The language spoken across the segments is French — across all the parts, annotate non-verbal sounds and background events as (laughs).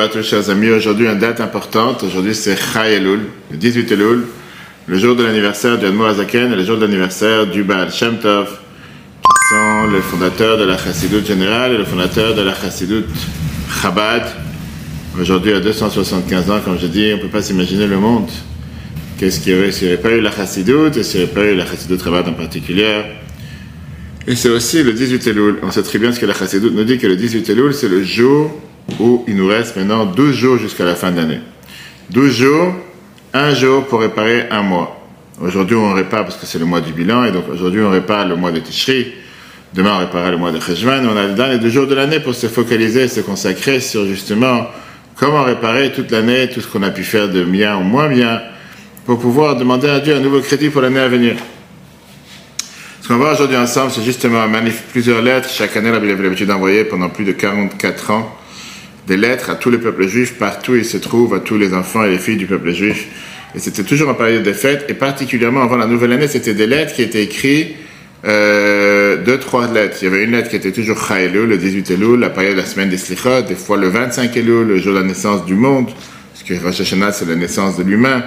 Bonjour à tous chers amis, aujourd'hui une date importante, aujourd'hui c'est Chai Elul, le 18 Elul, le jour de l'anniversaire du Admo Azaken et le jour de l'anniversaire du Baal Shem Tov, qui sont le fondateur de la Chassidut générale et le fondateur de la Chassidut Chabad. Aujourd'hui à 275 ans, comme je dis, on ne peut pas s'imaginer le monde. Qu'est-ce qu'il y aurait s'il n'y avait pas eu la Chassidut et s'il n'y avait pas eu la Chassidut Chabad en particulier? Et c'est aussi le 18 Elul. On sait très bien ce que la Chassidut nous dit que le 18 Elul, c'est le jour où il nous reste maintenant 12 jours jusqu'à la fin de l'année. 12 jours, un jour pour réparer un mois. Aujourd'hui, on répare parce que c'est le mois du bilan, et donc aujourd'hui, on répare le mois de Tishri. Demain, on réparera le mois de Cheshvan. On a le dernier deux jours de l'année pour se focaliser, se consacrer sur justement comment réparer toute l'année, tout ce qu'on a pu faire de bien ou moins bien, pour pouvoir demander à Dieu un nouveau crédit pour l'année à venir. Ce qu'on va voir aujourd'hui ensemble, c'est justement plusieurs lettres. Chaque année, Bible avait l'habitude d'envoyer pendant plus de 44 ans des lettres à tous les peuples juifs, partout où ils se trouvent, à tous les enfants et les filles du peuple juif. Et c'était toujours en période de fête, et particulièrement avant la nouvelle année, c'était des lettres qui étaient écrites, euh, deux, trois lettres. Il y avait une lettre qui était toujours Chaelul, le 18 Elul, la période de la semaine des Slichot, des fois le 25 Elul, le jour de la naissance du monde, parce que Rosh Hashanah, c'est la naissance de l'humain.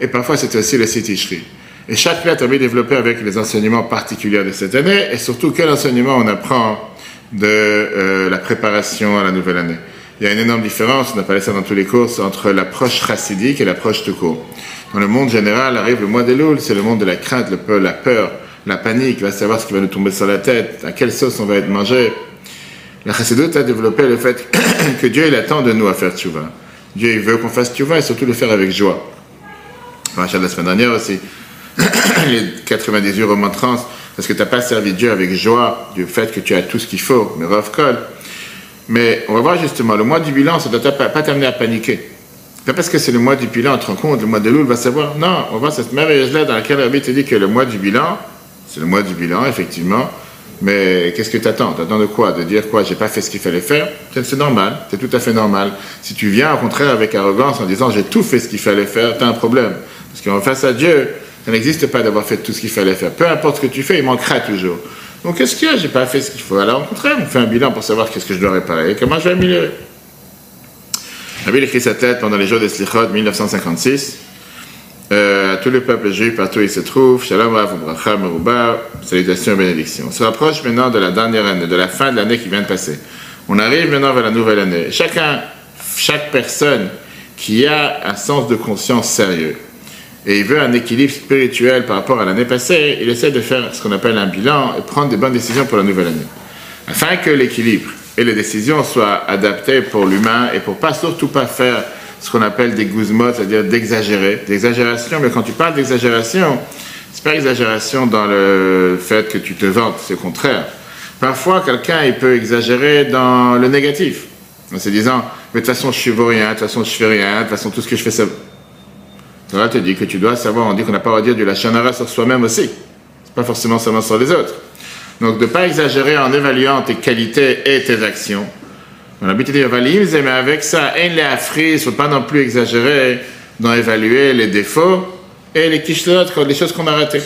Et parfois, c'était aussi le Sitishri. Et chaque lettre avait développé avec les enseignements particuliers de cette année, et surtout quel enseignement on apprend de euh, la préparation à la nouvelle année? Il y a une énorme différence, on a parlé ça dans tous les cours, entre l'approche chassidique et l'approche tout court. Dans le monde général, arrive le mois d'Elul, c'est le monde de la crainte, le peur, la peur, la panique, va savoir ce qui va nous tomber sur la tête, à quelle sauce on va être mangé. La chassidoute a développé le fait (coughs) que Dieu il attend de nous à faire tchouva. Dieu il veut qu'on fasse tchouva et surtout le faire avec joie. Enfin, la semaine dernière aussi. (coughs) les 98 remontrances, parce que tu n'as pas servi Dieu avec joie du fait que tu as tout ce qu'il faut, mais call. Mais on va voir justement, le mois du bilan, ça ne doit pas t'amener à paniquer. Pas parce que c'est le mois du bilan, on te rend compte, le mois de Loul va savoir. Non, on va voir cette merveilleuse lettre dans laquelle Rabbi te dit que le mois du bilan, c'est le mois du bilan, effectivement. Mais qu'est-ce que tu attends Tu attends de quoi? De dire quoi? J'ai pas fait ce qu'il fallait faire? C'est normal, c'est tout à fait normal. Si tu viens au contraire avec arrogance en disant j'ai tout fait ce qu'il fallait faire, tu as un problème. Parce qu'en face à Dieu, ça n'existe pas d'avoir fait tout ce qu'il fallait faire. Peu importe ce que tu fais, il manquera toujours. Donc qu'est-ce qu'il y a? J'ai pas fait ce qu'il faut. Alors au contraire, on fait un bilan pour savoir qu'est-ce que je dois réparer et comment je vais améliorer. Rabbi écrit sa tête pendant les jours des Slichot 1956. Euh, à tous les peuples juifs, partout où ils se trouvent, Shalom Rav Bracha salutations et bénédictions. On se rapproche maintenant de la dernière année, de la fin de l'année qui vient de passer. On arrive maintenant vers la nouvelle année. Chacun, chaque personne qui a un sens de conscience sérieux, et il veut un équilibre spirituel par rapport à l'année passée, il essaie de faire ce qu'on appelle un bilan et prendre des bonnes décisions pour la nouvelle année. Afin que l'équilibre et les décisions soient adaptées pour l'humain et pour pas surtout pas faire ce qu'on appelle des guzmot, c'est-à-dire d'exagérer, d'exagération. Mais quand tu parles d'exagération, c'est pas exagération dans le fait que tu te vantes, c'est le contraire. Parfois, quelqu'un il peut exagérer dans le négatif, en se disant, mais de toute façon je ne vaux rien, de toute façon je fais rien, de toute façon tout ce que je fais ça Torah te dit que tu dois savoir, on dit qu'on n'a pas à dire du lachanara sur soi-même aussi. C'est pas forcément seulement sur les autres. Donc de ne pas exagérer en évaluant tes qualités et tes actions. On a de dire, mais avec ça, il ne faut pas non plus exagérer dans évaluer les défauts et les kishlot, les choses qu'on a ratées.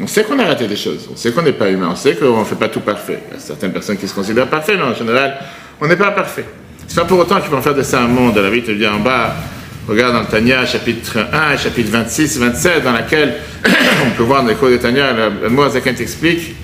On sait qu'on a raté des choses, on sait qu'on n'est pas humain, on sait qu'on ne fait pas tout parfait. Il y a certaines personnes qui se considèrent parfaits, mais en général, on n'est pas parfait. C'est pas pour autant qu'ils vont faire de ça un monde. La vie te dit en bas, Regarde dans le Tanya, chapitre 1, chapitre 26, 27, dans laquelle (coughs) on peut voir dans les cours de Tanya, le, mot Azaken explique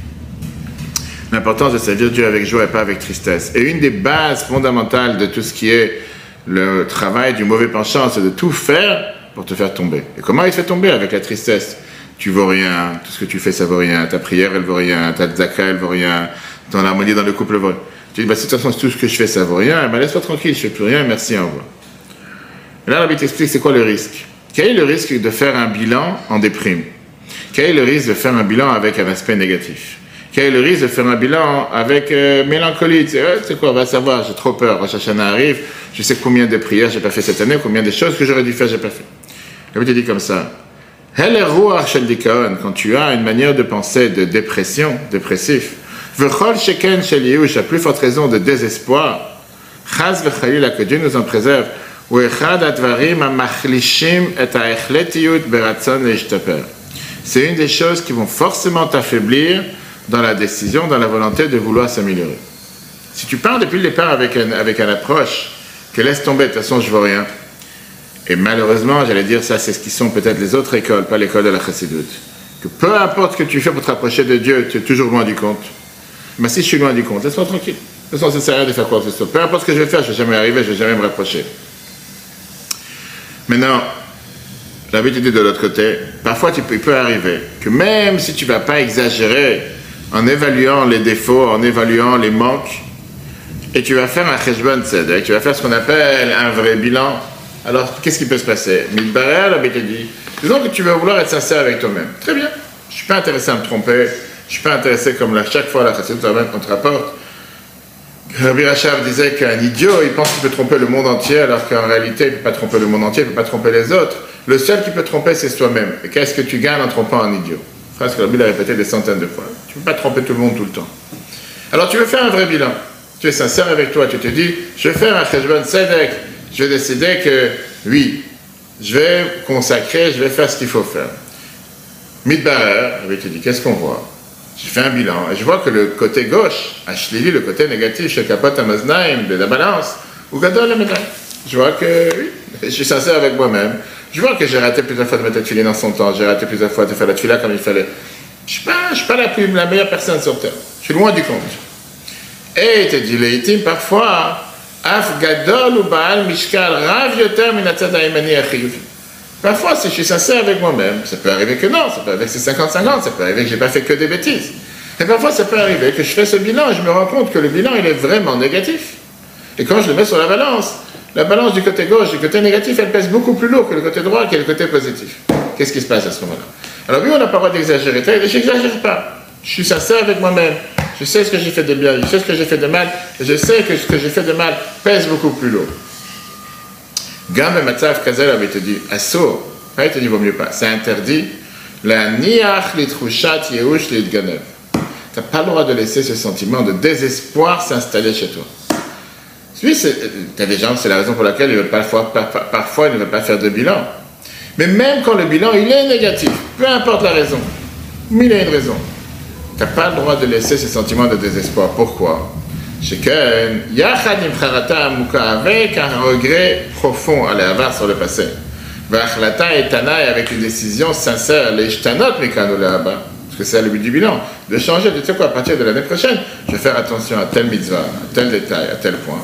l'importance de servir Dieu avec joie et pas avec tristesse. Et une des bases fondamentales de tout ce qui est le travail du mauvais penchant, c'est de tout faire pour te faire tomber. Et comment il te fait tomber avec la tristesse? Tu vaux rien, tout ce que tu fais, ça vaut rien, ta prière, elle vaut rien, ta tzaka, elle vaut rien, ton harmonie dans le couple vaut rien. Tu dis, bah, de toute façon, tout ce que je fais, ça vaut rien, bah, laisse-moi tranquille, je fais plus rien, merci, au revoir. Et là, Rabbi t'explique c'est quoi le risque. Quel est le risque de faire un bilan en déprime? Quel est le risque de faire un bilan avec un aspect négatif? Quel est le risque de faire un bilan avec euh, mélancolie? Tu sais, quoi, on va savoir, j'ai trop peur, Rosh Hashanah arrive, je sais combien de prières j'ai pas fait cette année, combien de choses que j'aurais dû faire, j'ai pas fait. Rabbi te dit comme ça. Quand tu as une manière de penser de dépression, dépressif, à plus forte raison de désespoir, que Dieu nous en préserve, c'est une des choses qui vont forcément t'affaiblir dans la décision, dans la volonté de vouloir s'améliorer. Si tu pars depuis le départ avec, un, avec une approche que laisse tomber, de toute façon, je vois rien. Et malheureusement, j'allais dire ça, c'est ce qui sont peut-être les autres écoles, pas l'école de la chassidoute. Que peu importe ce que tu fais pour te rapprocher de Dieu, tu es toujours loin du compte. Mais si je suis loin du compte, laisse-moi tranquille. De toute façon, ça sert à rien de faire quoi que ce soit. Peu importe ce que je vais faire, je ne vais jamais arriver, je ne vais jamais me rapprocher. Maintenant, l'habitude de l'autre côté, parfois tu il peut arriver que même si tu ne vas pas exagérer en évaluant les défauts, en évaluant les manques, et tu vas faire un cheshbon tzedek, tu vas faire ce qu'on appelle un vrai bilan, alors qu'est-ce qui peut se passer? Midbarer, la dit, disons que tu vas vouloir être sincère avec toi-même. Très bien, je ne suis pas intéressé à me tromper, je ne suis pas intéressé comme là, chaque fois la toi-même qu'on te rapporte. Rabbi Rachab disait qu'un idiot, il pense qu'il peut tromper le monde entier, alors qu'en réalité, il ne peut pas tromper le monde entier, il ne peut pas tromper les autres. Le seul qui peut tromper, c'est soi-même. Et qu'est-ce que tu gagnes en trompant un idiot? Phrase que Rabbi l'a répété des centaines de fois. Tu ne peux pas tromper tout le monde tout le temps. Alors tu veux faire un vrai bilan. Tu es sincère avec toi, tu te dis, je vais faire un cheshbon sedek, je vais décider que, oui, je vais consacrer, je vais faire ce qu'il faut faire. Midbarer, il te dit, qu'est-ce qu'on voit? J'ai fait un bilan et je vois que le côté gauche, Ashlili, le côté négatif, chez Kapot de la balance, ou Gadol Je vois que oui, je suis sincère avec moi-même. Je vois que j'ai raté plusieurs fois de mettre la tuile dans son temps, j'ai raté plusieurs fois de faire la tuile comme il fallait. Je ne suis pas, la, plus, la meilleure personne sur terre. Je suis loin du compte. Et il te dit, les parfois, Af Gadol ou Baal Mishkal Rav Yoter Minatzad Aimani Parfois, si je suis sincère avec moi-même, ça peut arriver que non, ça peut arriver que c'est 50-50, ça peut arriver que je n'ai pas fait que des bêtises. Et parfois, ça peut arriver que je fais ce bilan et je me rends compte que le bilan, il est vraiment négatif. Et quand je le mets sur la balance, la balance du côté gauche, du côté négatif, elle pèse beaucoup plus lourd que le côté droit, qui est le côté positif. Qu'est-ce qui se passe à ce moment-là? Alors oui, on n'a pas le droit d'exagérer, je n'exagère pas. Je suis sincère avec moi-même. Je sais ce que j'ai fait de bien, je sais ce que j'ai fait de mal, et je sais que ce que j'ai fait de mal pèse beaucoup plus lourd. Asso, il te dit, vaut mieux pas. C'est interdit. La niach litrouchat yehush litganev. Tu n'as pas le droit de laisser ce sentiment de désespoir s'installer chez toi. Tu as des gens, c'est la raison pour laquelle parfois, parfois ne veulent pas faire de bilan. Mais même quand le bilan il est négatif, peu importe la raison, mais il a une raison. Tu n'as pas le droit de laisser ce sentiment de désespoir. Pourquoi? Sheken, Yachad avec un regret profond à l'avoir sur le passé. Vachlata et Tanaï avec une décision sincère. Parce que c'est le but du bilan, de changer, de tu sais quoi, à partir de l'année prochaine, je vais faire attention à tel mitzvah, à tel détail, à tel point.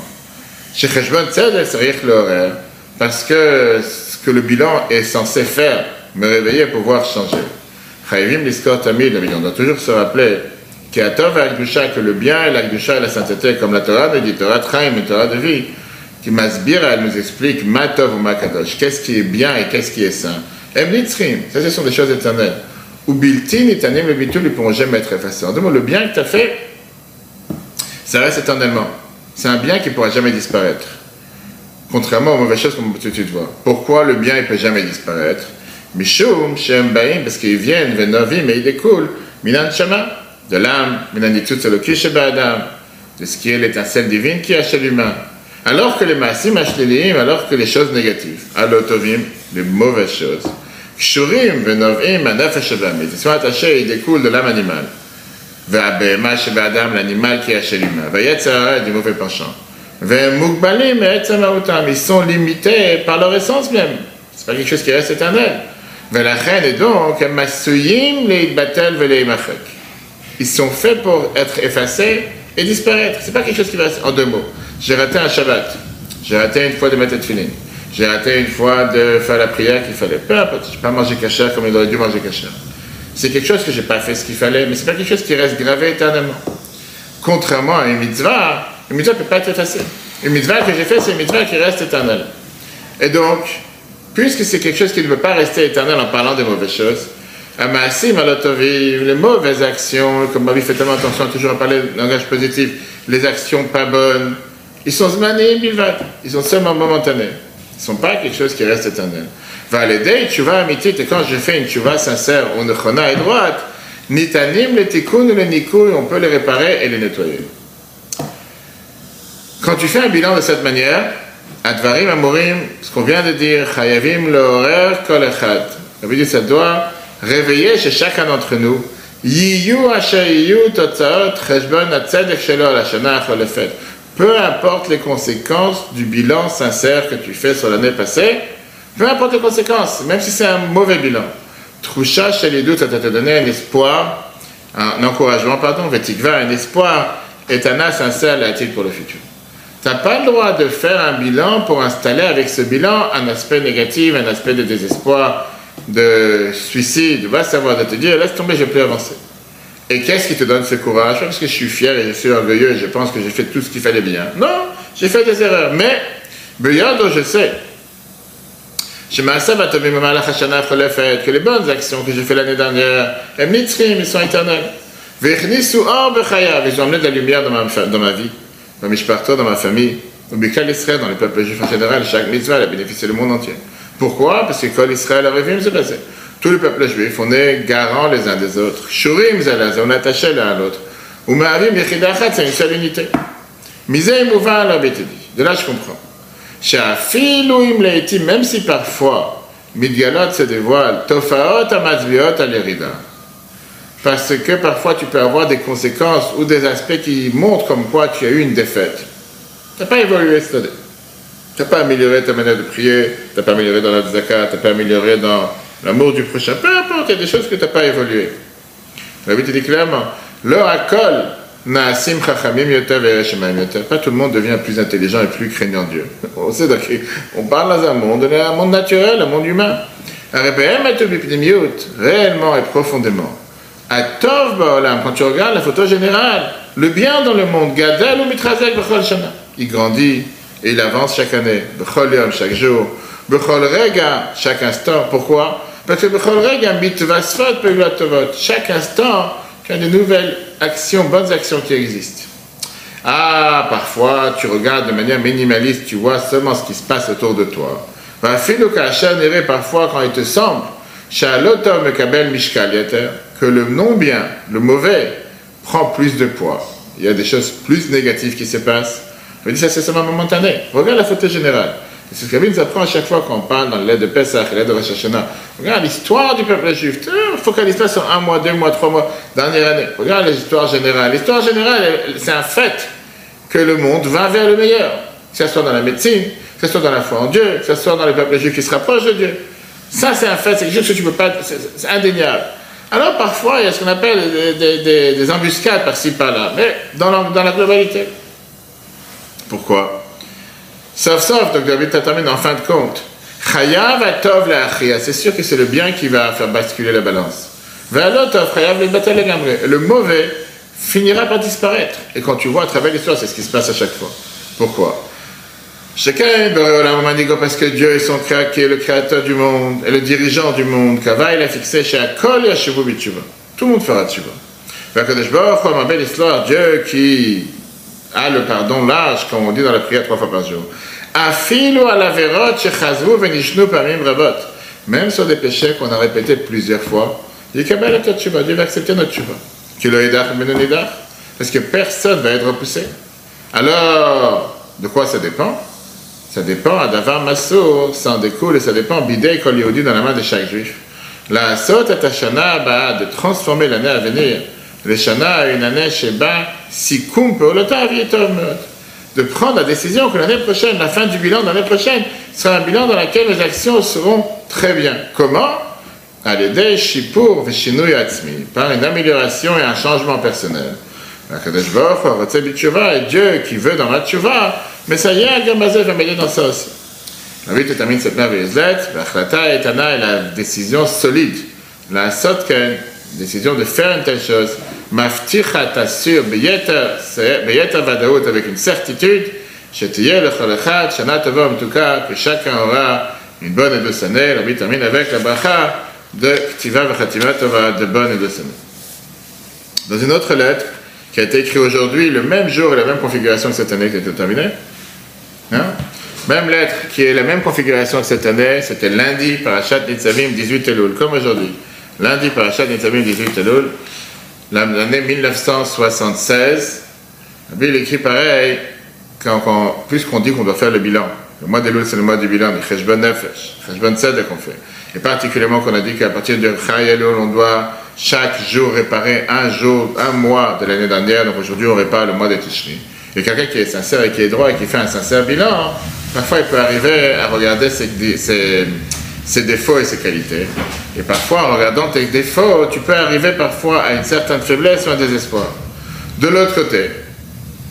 Chez Cheshbon Tzedek, c'est l'horaire, parce que ce que le bilan est censé faire, me réveiller pour pouvoir changer. Chayvim on doit toujours se rappeler qui a Tov et que le bien et l'Akdusha et la sainteté, comme la Torah nous dit, Torah Traim et Torah de vie, qui Masbira, elle nous explique Matov ou Makadosh, qu'est-ce qui est bien et qu'est-ce qui est saint? Emlitzrim, ça ce sont des choses éternelles. Ou Biltin, Itanim, le Bitul, ils pourront jamais être effacés. En deux mots, le bien que tu as fait, ça reste éternellement. C'est un bien qui ne pourra jamais disparaître. Contrairement aux mauvaises choses comme tu vois. Pourquoi le bien ne peut jamais disparaître? Mishum, Shem Baim, parce qu'ils viennent, Venovim, mais ils découlent. Minan Shama, de l'âme, de ce qui est l'étincelle divine qui est chez l'humain. Alors que les massim alors que les choses négatives, alotovim, les mauvaises choses, kshurim, venovim, anafesh ils sont attachés et découlent de l'âme animale. Ve'abema sheba'adam, l'animal qui est chez l'humain. Ve'yetzara, du mauvais penchant. Ve'mugbalim, ils sont limités par leur essence même. C'est pas quelque chose qui reste éternel. Ve'lachen, et donc, masuyim, les batel, ve'leimachek ils sont faits pour être effacés et disparaître. C'est pas quelque chose qui va en deux mots. J'ai raté un Shabbat. J'ai raté une fois de mettre filine. J'ai raté une fois de faire la prière qu'il fallait. Peu importe, je n'ai pas mangé cachère comme il aurait dû manger cachère. C'est quelque chose que j'ai pas fait ce qu'il fallait, mais c'est pas quelque chose qui reste gravé éternellement. Contrairement à une mitzvah, une mitzvah ne peut pas être effacée. Une mitzvah que j'ai fait, c'est une mitzvah qui reste éternelle. Et donc, puisque c'est quelque chose qui ne peut pas rester éternel en parlant de mauvaises choses, Amasim les mauvaises actions, comme Babi fait tellement attention toujours à parler de langage positif, les actions pas bonnes, ils sont zmanim ils sont seulement momentanés. Ils ne sont pas quelque chose qui reste éternel. Va l'aider, tu vas amitié, et quand je fais une tuva sincère, on chona et droite, nitanim, les tikkun, les nikou, on peut les réparer et les nettoyer. Quand tu fais un bilan de cette manière, advarim amorim, ce qu'on vient de dire, chayavim le kol echad. Ça ça doit réveiller chez chacun d'entre nous peu importe les conséquences du bilan sincère que tu fais sur l'année passée, peu importe les conséquences, même si c'est un mauvais bilan. Troucha chez les doutes, ça t'a donné un espoir, un encouragement, pardon, Vetikva, un espoir est un sincère pour le futur. Tu n'as pas le droit de faire un bilan pour installer avec ce bilan un aspect négatif, un aspect de désespoir, de suicide. Va savoir de te dire, laisse tomber, je peux avancer. Et qu'est-ce qui te donne ce courage? Parce que je suis fier et je suis orgueilleux et je pense que j'ai fait tout ce qu'il fallait bien. Non, j'ai fait des erreurs. Mais, dont je sais. Je que les bonnes actions que j'ai fait l'année dernière, ils sont éternelles. Ils ont de la lumière dans ma, vie, dans mes dans ma famille, dans le peuple juif en général, chaque mitzvah a bénéficié le monde entier. Pourquoi? Parce que Kol Israël a se passé. Tout le peuple juif, on est garants les uns des autres. Shurim on est attachés l'un à l'autre. Ou Yechidachat, c'est une seule unité. Misé Mouva la De là, je comprends. Même si parfois, Midgalot se dévoile, Tofaot Amazviot Alerida. Parce que parfois tu peux avoir des conséquences ou des aspects qui montrent comme quoi tu as eu une défaite. Tu n'as pas évolué cette année. Tu n'as pas amélioré ta manière de prier, tu n'as pas amélioré dans la zakat, tu n'as pas amélioré dans l'amour du prochain. Peu importe, il y a des choses que tu n'as pas évolué. La Bible dit clairement, leur acol, Naasim. Pas tout le monde devient plus intelligent et plus craignant Dieu. (laughs) On sait on parle dans un monde, un monde naturel, un monde humain. Réellement et profondément. Tov Baolam, quand tu regardes la photo générale, le bien dans le monde, ou Mitrazek. Il grandit et il avance chaque année, Bechol chaque jour, Bechol chaque instant. Pourquoi? Parce que Bechol. Chaque instant, tu as de nouvelles actions, bonnes actions qui existent. Ah, parfois, tu regardes de manière minimaliste, tu vois seulement ce qui se passe autour de toi. Parfois, quand il te semble, que le non-bien, le mauvais, prend plus de poids. Il y a des choses plus négatives qui se passent. Je dis ça, c'est seulement momentané. Regarde la photo générale. C'est ce que nous apprend à chaque fois qu'on parle dans l'aide de Pesach, l'aide de Rosh. Regarde l'histoire du peuple juif. Focalise pas sur un mois, deux mois, trois mois, dernière année. Regarde l'histoire générale. L'histoire générale, c'est un fait que le monde va vers le meilleur. Que ce soit dans la médecine, que ce soit dans la foi en Dieu, que ce soit dans le peuple juif qui se rapproche de Dieu. Ça, c'est un fait, c'est chose que tu peux pas. C'est indéniable. Alors parfois, il y a ce qu'on appelle des, embuscades par-ci, par-là, mais dans la globalité. Pourquoi? Sauf, sauf, donc David termine en fin de compte. C'est sûr que c'est le bien qui va faire basculer la balance. Le mauvais finira par disparaître. Et quand tu vois à travers l'histoire, c'est ce qui se passe à chaque fois. Pourquoi? Parce que Dieu est son créateur, qui est le créateur du monde et le dirigeant du monde. Kava, il a fixé chez Akol Tout le monde fera histoire, Dieu qui a le pardon large, comme on dit dans la prière trois fois par jour. Venishnu pamim rabot. Même sur des péchés qu'on a répétés plusieurs fois, Dieu va accepter notre Tshuva. Parce que personne ne va être repoussé. Alors, de quoi ça dépend? Ça dépend, à Davar Massour, ça en découle et ça dépend, Bidei Kol Yehudi dans la main de chaque juif. La Sot et Shana de transformer l'année à venir. Le Shana une année Sheba, Sikum Peolotav De prendre la décision que l'année prochaine, la fin du bilan de l'année prochaine, sera un bilan dans lequel les actions seront très bien. Comment? À Atzmi, par une amélioration et un changement personnel. Et Dieu qui veut dans la Tchouva, mais ça y est, Gambazé va m'aider dans ça aussi. La vie termine cette merveilleuse lettre. Et Tana est la décision solide. La sotken, décision de faire une telle chose. Mafticha t'assure, beyeta vadaout avec une certitude. Shetiye le cholechad, shana tova en tout cas, que chacun aura une bonne et douce année. La vie termine avec la bracha de Ktiva v'chatima tova, de bonne et douce année. Dans une autre lettre, qui a été écrite aujourd'hui, le même jour et la même configuration que cette année qui a été terminée, Hein? Même lettre qui est la même configuration que cette année, c'était lundi, Parashat Nitzavim, 18 Elul, comme aujourd'hui. Lundi, Parashat Nitzavim, 18 Elul, l'année 1976. La Bible écrit pareil, puisqu'on dit qu'on doit faire le bilan. Le mois d'Elul, c'est le mois du bilan, du Cheshbon Nefesh, Cheshbon Tzedek qu'on fait. Et particulièrement qu'on a dit qu'à partir de Chai Elul, on doit chaque jour réparer un jour, un mois de l'année dernière. Donc aujourd'hui, on répare le mois de Tishri. Et quelqu'un qui est sincère et qui est droit et qui fait un sincère bilan, parfois il peut arriver à regarder ses, défauts et ses qualités. Et parfois, en regardant tes défauts, tu peux arriver parfois à une certaine faiblesse ou un désespoir. De l'autre côté,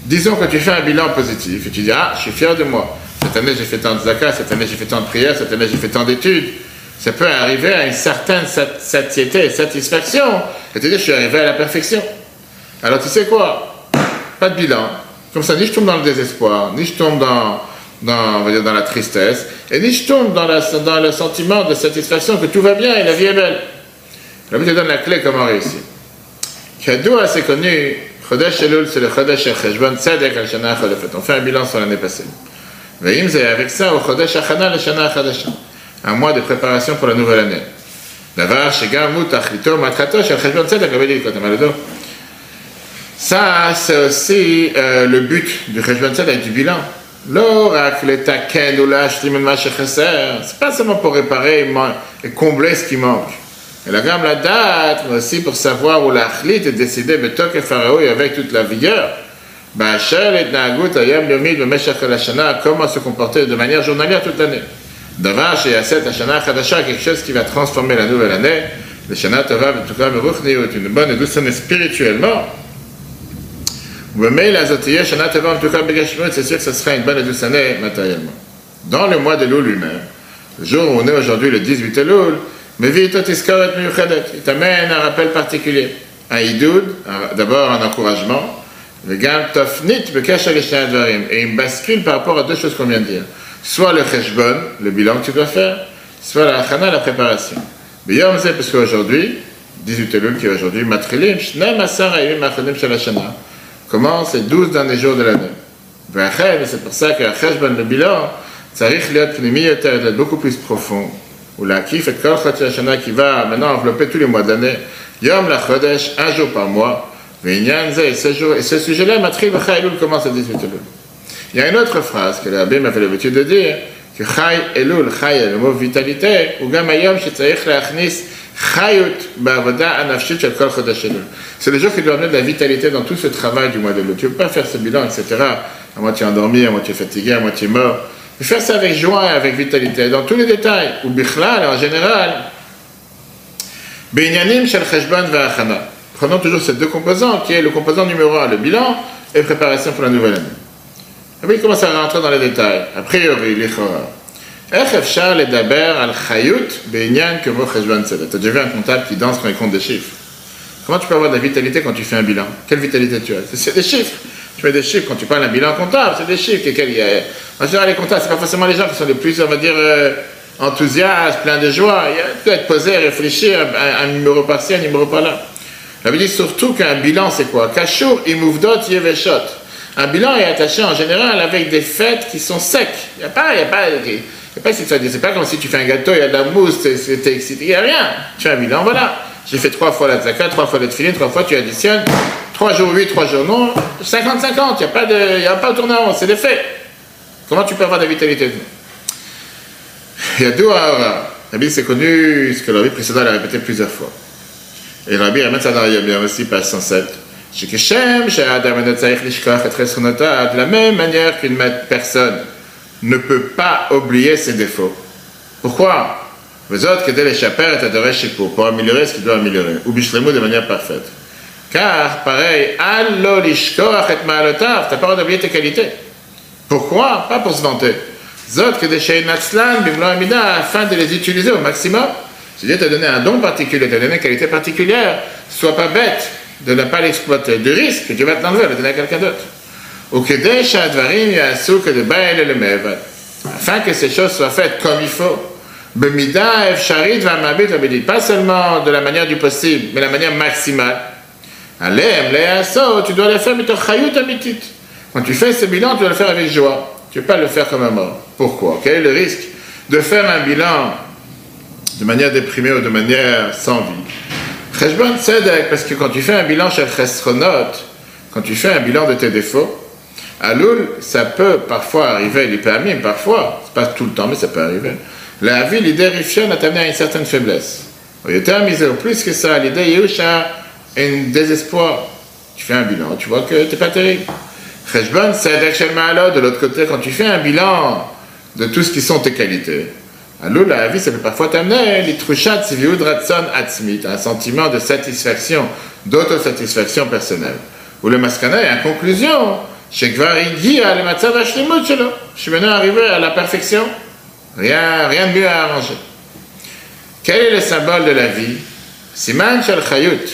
disons que tu fais un bilan positif et tu dis Ah, je suis fier de moi. Cette année, j'ai fait tant de zakat, cette année, j'ai fait tant de prières, cette année, j'ai fait tant d'études. Ça peut arriver à une certaine satiété et satisfaction. Et te dire Je suis arrivé à la perfection. Alors, tu sais quoi? Pas de bilan. Comme ça, ni je tombe dans le désespoir, ni je tombe dans, dans, on va dire, dans la tristesse, et ni je tombe dans, la, dans le sentiment de satisfaction que tout va bien et la vie est belle. La te donne la clé comment réussir. Cadeau assez connu, Chodesh Elul, c'est le Chodesh Cheshbon Tzedek al Shana On fait un bilan sur l'année passée. Veim c'est avec ça au Chodesh Achana le Shana Chadasha. Un mois de préparation pour la nouvelle année. Davar Shegam Mutach Lito Matrato Shel Cheshbon Tzedek, dit quand Ça, c'est aussi euh, le but du Cheshbon Tzedek, du bilan. Est c'est pas seulement pour réparer et combler ce qui manque. Et la gamme la date, mais aussi pour savoir où l'achlit est décidé, mais et pharaon avec toute la vigueur. Et Shana, comment se comporter de manière journalière toute l'année? Davash et Aset Hashana Khadasha, quelque chose qui va transformer la nouvelle année. Le Shana Tova, en tout cas, une bonne et douce année spirituellement. C'est sûr que ce sera une bonne et douce année matériellement. Dans le mois de Loul lui-même, le jour où on est aujourd'hui, le 18 Loul, il t'amène un rappel particulier. Un idoud, d'abord un encouragement, et une bascule par rapport à deux choses qu'on vient de dire. Soit le cheshbon, le bilan que tu dois faire, soit la chana, la préparation. Mais parce qu'aujourd'hui, 18 Elul qui est aujourd'hui, matrilim, shnem asar ayim achonim shel commence les 12 derniers jours de l'année. C'est pour ça que cheshbon, le bilan, ça risque d'être beaucoup plus profond ou la kif et kol qui va maintenant envelopper tous les mois d'année, Yom la Chodesh, un jour par mois, et ce sujet-là, Matril Elul commence à 18 Elul. Il y a une autre phrase que l'abbé m'a fait l'habitude de dire, que Chai Elul, Chai le mot vitalité, ou Gamayom, Shetzarich Leachnis, c'est des gens qui doivent amener de la vitalité dans tout ce travail du mois de l'autre. Tu ne peux pas faire ce bilan, etc. À moitié endormi, à moitié fatigué, à moitié mort. Mais faire ça avec joie, et avec vitalité, dans tous les détails, ou bichlal, en général. Shel cheshban. Prenons toujours ces deux composants, qui est le composant numéro 1, le bilan, et préparation pour la nouvelle année. Après, il commence à rentrer dans les détails, a priori, les chorales. T'as déjà vu un comptable qui danse quand il compte des chiffres. Comment tu peux avoir de la vitalité quand tu fais un bilan? Quelle vitalité tu as? C'est des chiffres. Tu mets des chiffres quand tu parles d'un bilan comptable, c'est des chiffres. Lesquels a... En général, les comptables, ce pas forcément les gens qui sont les plus, on va dire, euh, enthousiastes, pleins de joie. Il faut être posé, réfléchir, un, un numéro par-ci, un numéro par-là. On avait dit surtout qu'un bilan, c'est quoi? Kashur, imuvdot, yeveshot. Un bilan est attaché en général avec des fêtes qui sont secs. Il n'y a pas, y a pas, y a pas c'est pas comme si tu fais un gâteau, il y a de la mousse, c'est excité, il n'y a rien. Tu fais un bilan, voilà. J'ai fait trois fois la zakat, trois fois le filet, trois fois tu additionnes. Trois jours oui, trois jours non. 50-50, il n'y a pas de, a de tournant, c'est des faits. Comment tu peux avoir de la vitalité? Il y a deux La Rabbi, c'est connu, ce que le Rabbi précédent l'a répété plusieurs fois. Et le Rabbi remet ça dans bien aussi, page 107. De la même manière qu'une personne ne peut pas oublier ses défauts. Pourquoi? Vous autres, que l'échapper est adoré chez vous, pour améliorer ce qu'il doit améliorer, ou bishlemu de manière parfaite. Car, pareil, allo lishkoach et ma'alotav, t'as pas le d'oublier tes qualités. Pourquoi? Pas pour se vanter. Zot que des natslan, amida, afin de les utiliser au maximum. Dieu t'a donné un don particulier, t'a donné une qualité particulière, sois pas bête de ne pas l'exploiter. Du risque que tu vas te l'enlever, le donner à quelqu'un d'autre. Afin que ces choses soient faites comme il faut. Pas seulement de la manière du possible, mais la manière maximale. Tu dois le faire, mais. Quand tu fais ce bilan, tu dois le faire avec joie. Tu ne peux pas le faire comme un mort. Pourquoi? Quel est le risque de faire un bilan de manière déprimée ou de manière sans vie? Parce que quand tu fais un bilan chez le quand tu fais un bilan de tes défauts, à l'oul, ça peut parfois arriver, peut amener, parfois, c'est pas tout le temps, mais ça peut arriver. La vie, l'idée rifion a amené à une certaine faiblesse. Plus que ça, l'idée Yusha, un désespoir. Tu fais un bilan, tu vois que tu n'es pas terrible. Cheshbon, Shel de l'autre côté, quand tu fais un bilan de tout ce qui sont tes qualités, alors la vie, ça peut parfois t'amener l'itruchat siviud ratson atzmit, un sentiment de satisfaction, d'autosatisfaction personnelle. Ou le maskana est en conclusion, שכבר הגיע למצב השלמות שלו, שמנו arrivé à la perfection, rien, rien de mieux à arranger. Quel est le symbole de la vie Siman shel chayut,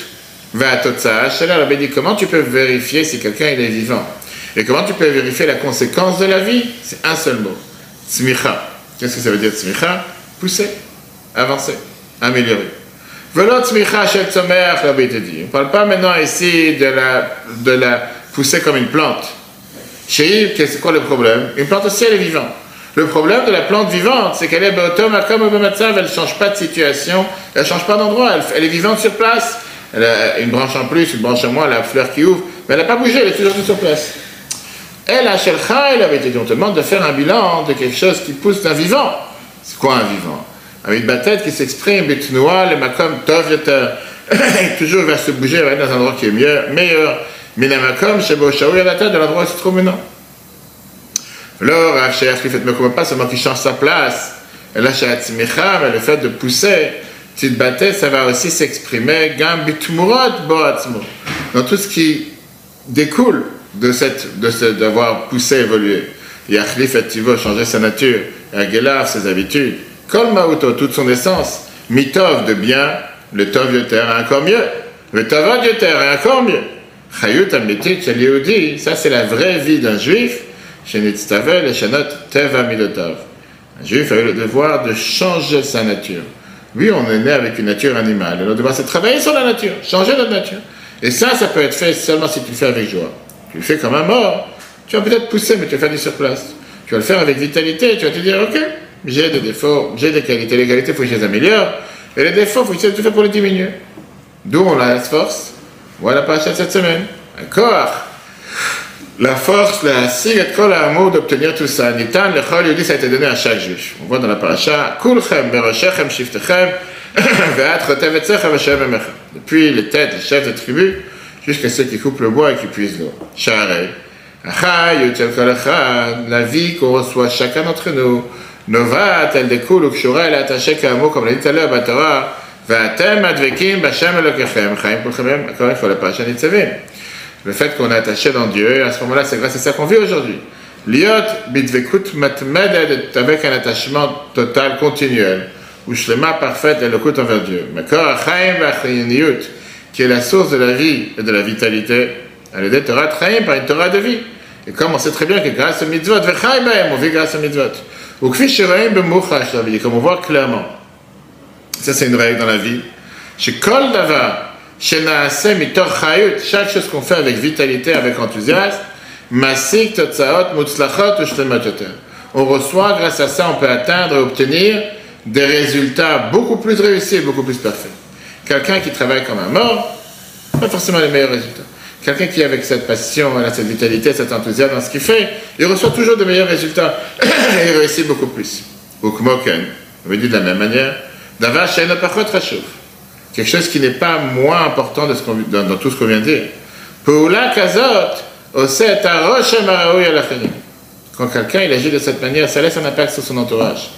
ve'atotza shel Rabbi dit comment tu peux vérifier si quelqu'un est vivant Et comment tu peux vérifier la conséquence de la vie C'est un seul mot, tzmicha. Qu'est-ce que ça veut dire tzmicha Pousser, avancer, améliorer. Velo tzmicha shel tzomer, Rabbi te dit. On ne parle pas maintenant ici de la, de la pousser comme une plante. Chez c'est quoi le problème? Une plante aussi, elle est vivante. Le problème de la plante vivante, c'est qu'elle est comme elle ne change pas de situation, elle ne change pas d'endroit, elle, est vivante sur place. Elle a une branche en plus, une branche en moins, la fleur qui ouvre, mais elle n'a pas bougé, elle est toujours sur place. Elle, à Shelcha, elle avait été dit, on te demande de faire un bilan de quelque chose qui pousse d'un vivant. C'est quoi un vivant? Avec une tête qui s'exprime, betnoua, le makom tov (coughs) toujours va se bouger, va être dans un endroit qui est meilleur. Minamakom, Shebo Shaou, il y a la tête de l'endroit où il se trouve maintenant. Alors, Racher, qui fait pas seulement qu'il change sa place, et là, mais le fait de pousser, tu te ça va aussi s'exprimer, Gambitmurot Boatzmo, dans tout ce qui découle de cette, de ce, d'avoir poussé, évolué. Yachlif et Tivo, changer sa nature, Agelar, ses habitudes, Kol Mauto, toute son essence, Mitov, de bien, le Tov Yoter, encore mieux, le Tavod Yoter, encore mieux. Chayut Amitit Shel ça c'est la vraie vie d'un juif, Shenitztavel et Shanot Teva Milotov. Un juif a eu le devoir de changer sa nature. Oui, on est né avec une nature animale. Et le devoir, c'est de travailler sur la nature, changer notre nature. Et ça, ça peut être fait seulement si tu le fais avec joie. Tu le fais comme un mort, tu vas peut-être pousser, mais tu vas faire du surplace. Tu vas le faire avec vitalité, tu vas te dire, ok, j'ai des défauts, j'ai des qualités. Les qualités, il faut que je les améliore. Et les défauts, il faut que je les pour les diminuer. D'où on a la force voilà pas cette semaine. Encore. La force, la signe kol amour d'obtenir tout ça. Nitan, le chol yudi, ça a été donné à chaque juif. On voit dans la paracha, kulchem, beroshechem, shiftechem. (coughs) Depuis les têtes, les chefs de tribu, jusqu'à ceux qui coupent le bois et qui puisent l'eau. La vie qu'on reçoit chacun d'entre nous, novat, elle découle, ou elle est attachée comme l'a dit tout à l'heure, le fait qu'on est attaché dans Dieu, à ce moment-là, c'est grâce à ça qu'on vit aujourd'hui. Liot bitvekut matmedet avec un attachement total, continuel, ou shlema parfaite et le envers Dieu. qui est la source de la vie et de la vitalité, elle est Torah Chaim par une Torah de vie. Et comme on sait très bien que grâce au mitzvot, on vit grâce au mitzvot. Ou comme on voit clairement. Ça, c'est une règle dans la vie. Chez Kol Davar, chez Naasem chaque chose qu'on fait avec vitalité, avec enthousiasme, Masik Totsaot On reçoit, grâce à ça, on peut atteindre et obtenir des résultats beaucoup plus réussis beaucoup plus parfaits. Quelqu'un qui travaille comme un mort, pas forcément les meilleurs résultats. Quelqu'un qui, avec cette passion, cette vitalité, cet enthousiasme dans ce qu'il fait, il reçoit toujours de meilleurs résultats (coughs) et il réussit beaucoup plus. Ukmoken, on dire de la même manière, Quelque chose qui n'est pas moins important dans, tout ce qu'on vient de dire. Quand quelqu'un il agit de cette manière, ça laisse un impact sur son entourage.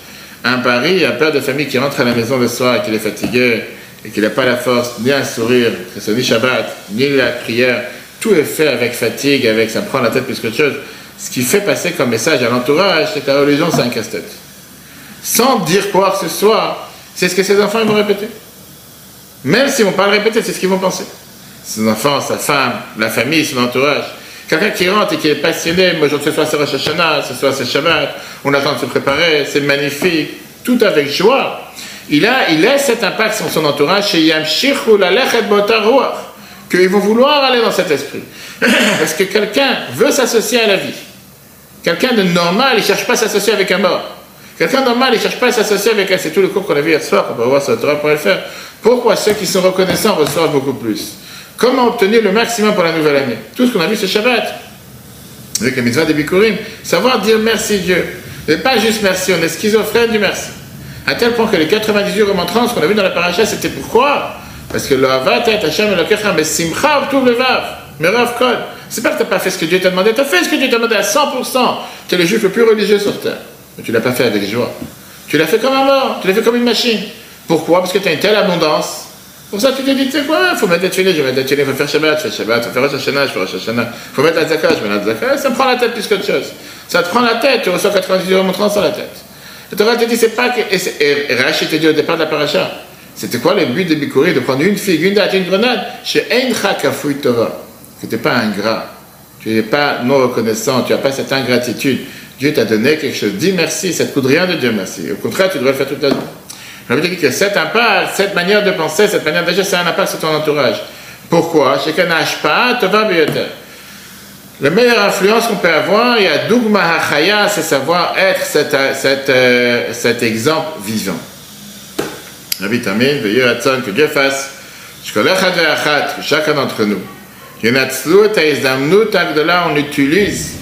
Un pari, un père de famille qui rentre à la maison le soir et qu'il est fatigué et qu'il n'a pas la force ni un sourire, que ce ni Shabbat, ni la prière, tout est fait avec fatigue, avec ça prend la tête plus qu'autre chose. Ce qui fait passer comme message à l'entourage, c'est que la religion, c'est un casse-tête. Sans dire quoi que ce soit, c'est ce que ces enfants vont répéter. Même s'ils ne vont pas le répéter, c'est ce qu'ils vont penser. Ses enfants, sa femme, la famille, son entourage. Quelqu'un qui rentre et qui est passionné, moi, ce soir c'est Rosh Hashanah, ce soir c'est Shabbat, on attend de se préparer, c'est magnifique, tout avec joie. Il, a, il laisse cet impact sur son entourage Yam qu'ils vont vouloir aller dans cet esprit. (coughs) Parce que quelqu'un veut s'associer à la vie. Quelqu'un de normal, il ne cherche pas à s'associer avec un mort. Quelqu'un normal, il ne cherche pas à s'associer avec elle. C'est tout le cours qu'on a vu hier soir, on va voir sur le faire. Pourquoi ceux qui sont reconnaissants reçoivent beaucoup plus? Comment obtenir le maximum pour la nouvelle année? Tout ce qu'on a vu, c'est Shabbat. Avec la mitzvah des Bikurim. Savoir dire merci Dieu. Et pas juste merci, on est schizophrène du merci. À tel point que les 98 remontrances qu'on a vu dans la paracha, c'était pourquoi? Parce que le Havat et Hashem et le Kechem, mais Simcha tout le Vav. Mais Rav Kol, c'est pas que tu n'as pas fait ce que Dieu t'a demandé, tu as fait ce que Dieu t'a demandé à 100%. Tu es le juif le plus religieux sur terre. Mais tu l'as pas fait avec joie. Tu l'as fait comme un mort, tu l'as fait comme une machine. Pourquoi? Parce que tu as une telle abondance. Pour ça, tu t'es dit, tu sais quoi, il faut mettre des filets, je vais mettre des filets, il faut faire Shabbat, je fais Shabbat, il faut faire Rosh Hashanah, je fais Rosh. Il faut mettre la Zaka, je mets la Zaka. Ça me prend la tête plus qu'autre chose. Ça te prend la tête, tu reçois 90 euros montrant sur la tête. Le Torah te dit, c'est pas que. Et, Rachid te dit au départ de la paracha, c'était quoi le but de Bikouri De prendre une figue, une date, une grenade? Chez Eincha Kafouy Torah. Que tu n'es pas ingrat. Tu n'es pas non reconnaissant, tu n'as pas cette ingratitude. Dieu t'a donné quelque chose. Dis merci, ça ne te coûte rien de dire merci. Au contraire, tu devrais le faire toute la vie. Je veux dire que cette manière de penser, cette manière d'agir, c'est un impact sur ton entourage. Pourquoi? La meilleure influence qu'on peut avoir, il y a Dugma Hachaya, c'est savoir être cet, euh, exemple vivant. Rabbi Tamid, veillez que Dieu fasse, chacun d'entre nous, on utilise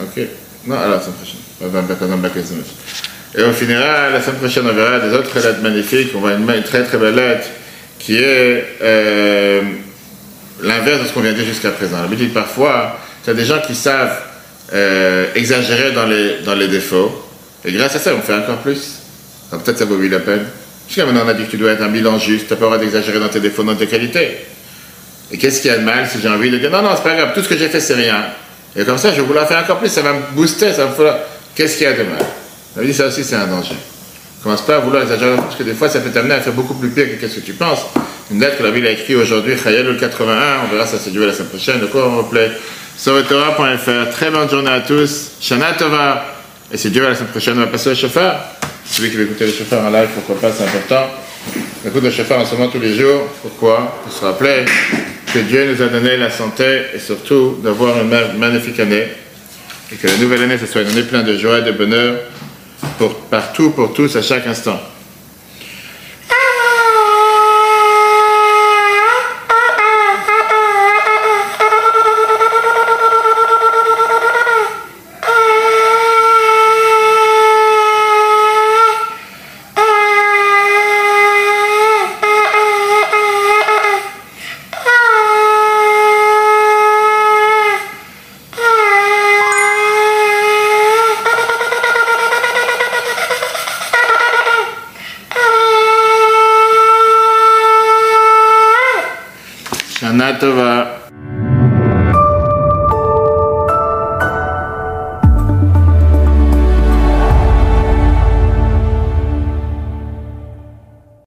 Ok. Non, alors, la semaine prochaine. Et on finira, la semaine prochaine, on verra des autres lettres magnifiques. On voit une, très très belle lettre qui est euh, l'inverse de ce qu'on vient de dire jusqu'à présent. L'habitude, parfois, tu as des gens qui savent euh, exagérer dans les, dans les défauts, et grâce à ça, on fait encore plus. Peut-être ça vaut la peine. Jusqu'à maintenant, on a dit que tu dois être un bilan juste, tu n'as pas le droit d'exagérer dans tes défauts, dans tes qualités. Et qu'est-ce qu'il y a de mal si j'ai envie de dire non, non, c'est pas grave, tout ce que j'ai fait, c'est rien. Et comme ça, je vais vouloir faire encore plus, ça va me booster, ça me faire. Qu'est-ce qu'il y a de mal On dit ça aussi, c'est un danger. Commence pas à vouloir exagérer, parce que des fois, ça peut t'amener à faire beaucoup plus pire que qu'est-ce que tu penses. Une lettre que la Bible a écrite aujourd'hui, le 81, on verra ça se jouer la semaine prochaine. Le cours, on replay. Soretora.fr. Très bonne journée à tous. Shana Tova. Et si Dieu la semaine prochaine, on va passer au chauffeur. Celui qui veut écouter le chauffeur en live, pourquoi pas, c'est important. Écoute le chauffeur en ce moment tous les jours. Pourquoi? Pour se rappeler que Dieu nous a donné la santé et surtout d'avoir une magnifique année. Et que la nouvelle année, ce soit une année pleine de joie et de bonheur pour, partout, pour tous, à chaque instant. Shana Tova.